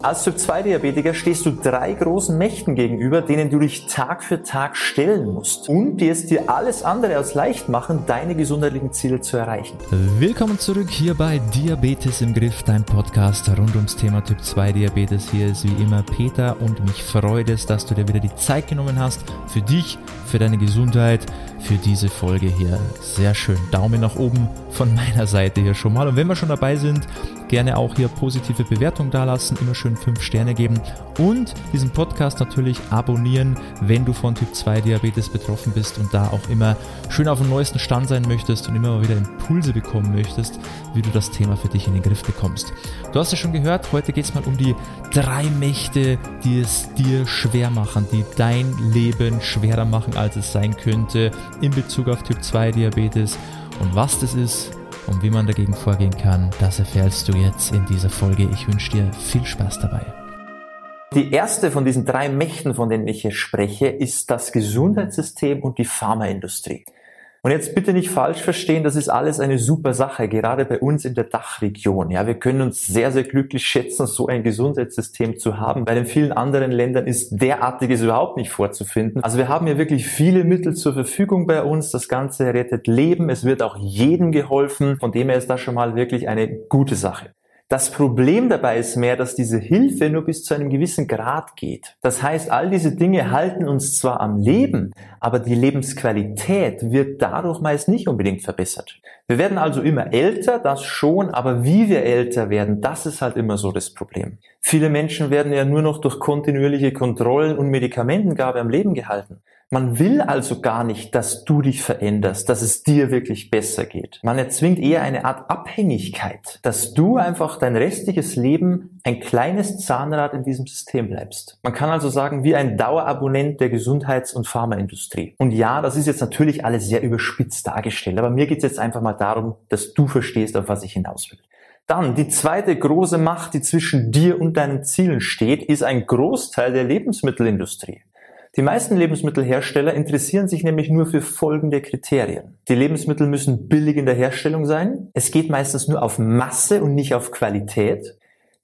Als Typ-2-Diabetiker stehst du drei großen Mächten gegenüber, denen du dich Tag für Tag stellen musst und die es dir alles andere als leicht machen, deine gesundheitlichen Ziele zu erreichen. Willkommen zurück hier bei Diabetes im Griff, dein Podcast rund ums Thema Typ-2-Diabetes. Hier ist wie immer Peter und mich freut es, dass du dir wieder die Zeit genommen hast für dich, für deine Gesundheit, für diese Folge hier. Sehr schön. Daumen nach oben von meiner Seite hier schon mal. Und wenn wir schon dabei sind, gerne auch hier positive Bewertung dalassen, immer schön 5 Sterne geben und diesen Podcast natürlich abonnieren, wenn du von Typ 2 Diabetes betroffen bist und da auch immer schön auf dem neuesten Stand sein möchtest und immer mal wieder Impulse bekommen möchtest, wie du das Thema für dich in den Griff bekommst. Du hast ja schon gehört, heute geht es mal um die drei Mächte, die es dir schwer machen, die dein Leben schwerer machen, als es sein könnte in Bezug auf Typ 2 Diabetes und was das ist und wie man dagegen vorgehen kann, das erfährst du jetzt in dieser Folge. Ich wünsche dir viel Spaß dabei. Die erste von diesen drei Mächten, von denen ich hier spreche, ist das Gesundheitssystem und die Pharmaindustrie. Und jetzt bitte nicht falsch verstehen, das ist alles eine super Sache, gerade bei uns in der Dachregion. Ja, wir können uns sehr, sehr glücklich schätzen, so ein Gesundheitssystem zu haben, weil in vielen anderen Ländern ist derartiges überhaupt nicht vorzufinden. Also wir haben hier wirklich viele Mittel zur Verfügung bei uns. Das Ganze rettet Leben. Es wird auch jedem geholfen. Von dem her ist das schon mal wirklich eine gute Sache. Das Problem dabei ist mehr, dass diese Hilfe nur bis zu einem gewissen Grad geht. Das heißt, all diese Dinge halten uns zwar am Leben, aber die Lebensqualität wird dadurch meist nicht unbedingt verbessert. Wir werden also immer älter, das schon, aber wie wir älter werden, das ist halt immer so das Problem. Viele Menschen werden ja nur noch durch kontinuierliche Kontrollen und Medikamentengabe am Leben gehalten. Man will also gar nicht, dass du dich veränderst, dass es dir wirklich besser geht. Man erzwingt eher eine Art Abhängigkeit, dass du einfach dein restliches Leben ein kleines Zahnrad in diesem System bleibst. Man kann also sagen, wie ein Dauerabonnent der Gesundheits- und Pharmaindustrie. Und ja, das ist jetzt natürlich alles sehr überspitzt dargestellt, aber mir geht es jetzt einfach mal darum, dass du verstehst, auf was ich hinaus will. Dann die zweite große Macht, die zwischen dir und deinen Zielen steht, ist ein Großteil der Lebensmittelindustrie. Die meisten Lebensmittelhersteller interessieren sich nämlich nur für folgende Kriterien. Die Lebensmittel müssen billig in der Herstellung sein. Es geht meistens nur auf Masse und nicht auf Qualität.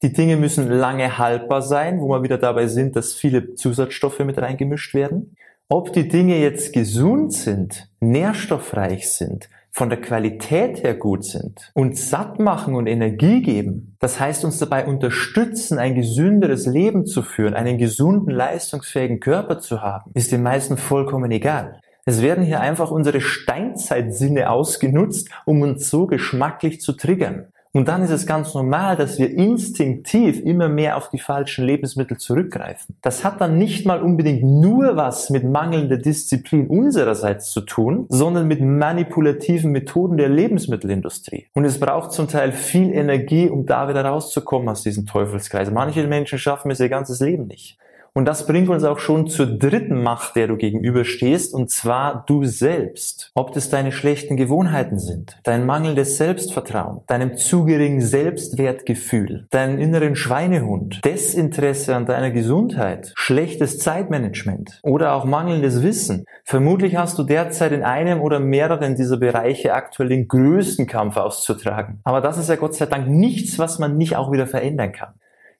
Die Dinge müssen lange haltbar sein, wo wir wieder dabei sind, dass viele Zusatzstoffe mit reingemischt werden. Ob die Dinge jetzt gesund sind, nährstoffreich sind, von der Qualität her gut sind, uns satt machen und Energie geben, das heißt uns dabei unterstützen, ein gesünderes Leben zu führen, einen gesunden, leistungsfähigen Körper zu haben, ist den meisten vollkommen egal. Es werden hier einfach unsere Steinzeitsinne ausgenutzt, um uns so geschmacklich zu triggern. Und dann ist es ganz normal, dass wir instinktiv immer mehr auf die falschen Lebensmittel zurückgreifen. Das hat dann nicht mal unbedingt nur was mit mangelnder Disziplin unsererseits zu tun, sondern mit manipulativen Methoden der Lebensmittelindustrie. Und es braucht zum Teil viel Energie, um da wieder rauszukommen aus diesem Teufelskreis. Manche Menschen schaffen es ihr ganzes Leben nicht. Und das bringt uns auch schon zur dritten Macht, der du gegenüberstehst, und zwar du selbst. Ob das deine schlechten Gewohnheiten sind, dein mangelndes Selbstvertrauen, deinem zu geringen Selbstwertgefühl, deinen inneren Schweinehund, Desinteresse an deiner Gesundheit, schlechtes Zeitmanagement oder auch mangelndes Wissen. Vermutlich hast du derzeit in einem oder mehreren dieser Bereiche aktuell den größten Kampf auszutragen. Aber das ist ja Gott sei Dank nichts, was man nicht auch wieder verändern kann.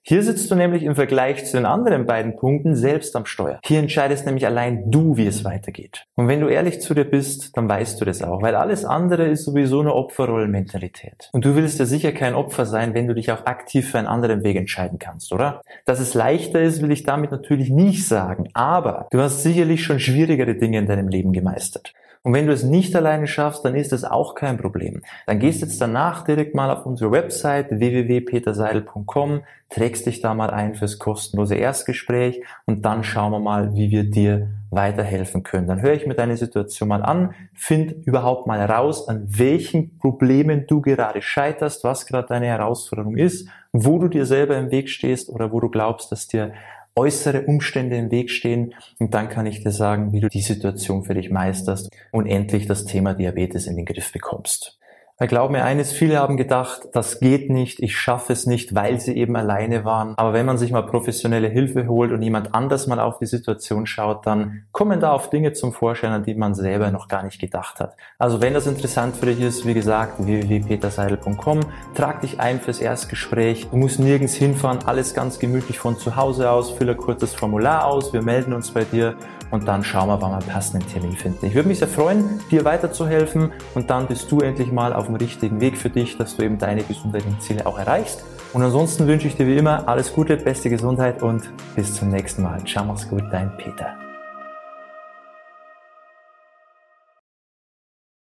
Hier sitzt du nämlich im Vergleich zu den anderen beiden Punkten selbst am Steuer. Hier entscheidest nämlich allein du, wie es weitergeht. Und wenn du ehrlich zu dir bist, dann weißt du das auch, weil alles andere ist sowieso eine Opferrollenmentalität. Und du willst ja sicher kein Opfer sein, wenn du dich auch aktiv für einen anderen Weg entscheiden kannst, oder? Dass es leichter ist, will ich damit natürlich nicht sagen, aber du hast sicherlich schon schwierigere Dinge in deinem Leben gemeistert. Und wenn du es nicht alleine schaffst, dann ist das auch kein Problem. Dann gehst jetzt danach direkt mal auf unsere Website www.peterseidel.com, trägst dich da mal ein fürs kostenlose Erstgespräch und dann schauen wir mal, wie wir dir weiterhelfen können. Dann höre ich mir deine Situation mal an, find überhaupt mal raus, an welchen Problemen du gerade scheiterst, was gerade deine Herausforderung ist, wo du dir selber im Weg stehst oder wo du glaubst, dass dir äußere Umstände im Weg stehen und dann kann ich dir sagen, wie du die Situation für dich meisterst und endlich das Thema Diabetes in den Griff bekommst. Weil glaub mir eines, viele haben gedacht, das geht nicht, ich schaffe es nicht, weil sie eben alleine waren. Aber wenn man sich mal professionelle Hilfe holt und jemand anders mal auf die Situation schaut, dann kommen da auf Dinge zum Vorschein, an die man selber noch gar nicht gedacht hat. Also wenn das interessant für dich ist, wie gesagt, www.peterseidel.com, trag dich ein fürs Erstgespräch. Du musst nirgends hinfahren, alles ganz gemütlich von zu Hause aus, fülle ein kurzes Formular aus, wir melden uns bei dir und dann schauen wir, wann wir einen passenden Termin finden. Ich würde mich sehr freuen, dir weiterzuhelfen und dann bist du endlich mal auf dem richtigen Weg für dich, dass du eben deine gesundheitlichen Ziele auch erreichst. Und ansonsten wünsche ich dir wie immer alles Gute, beste Gesundheit und bis zum nächsten Mal. Ciao, mach's gut, dein Peter.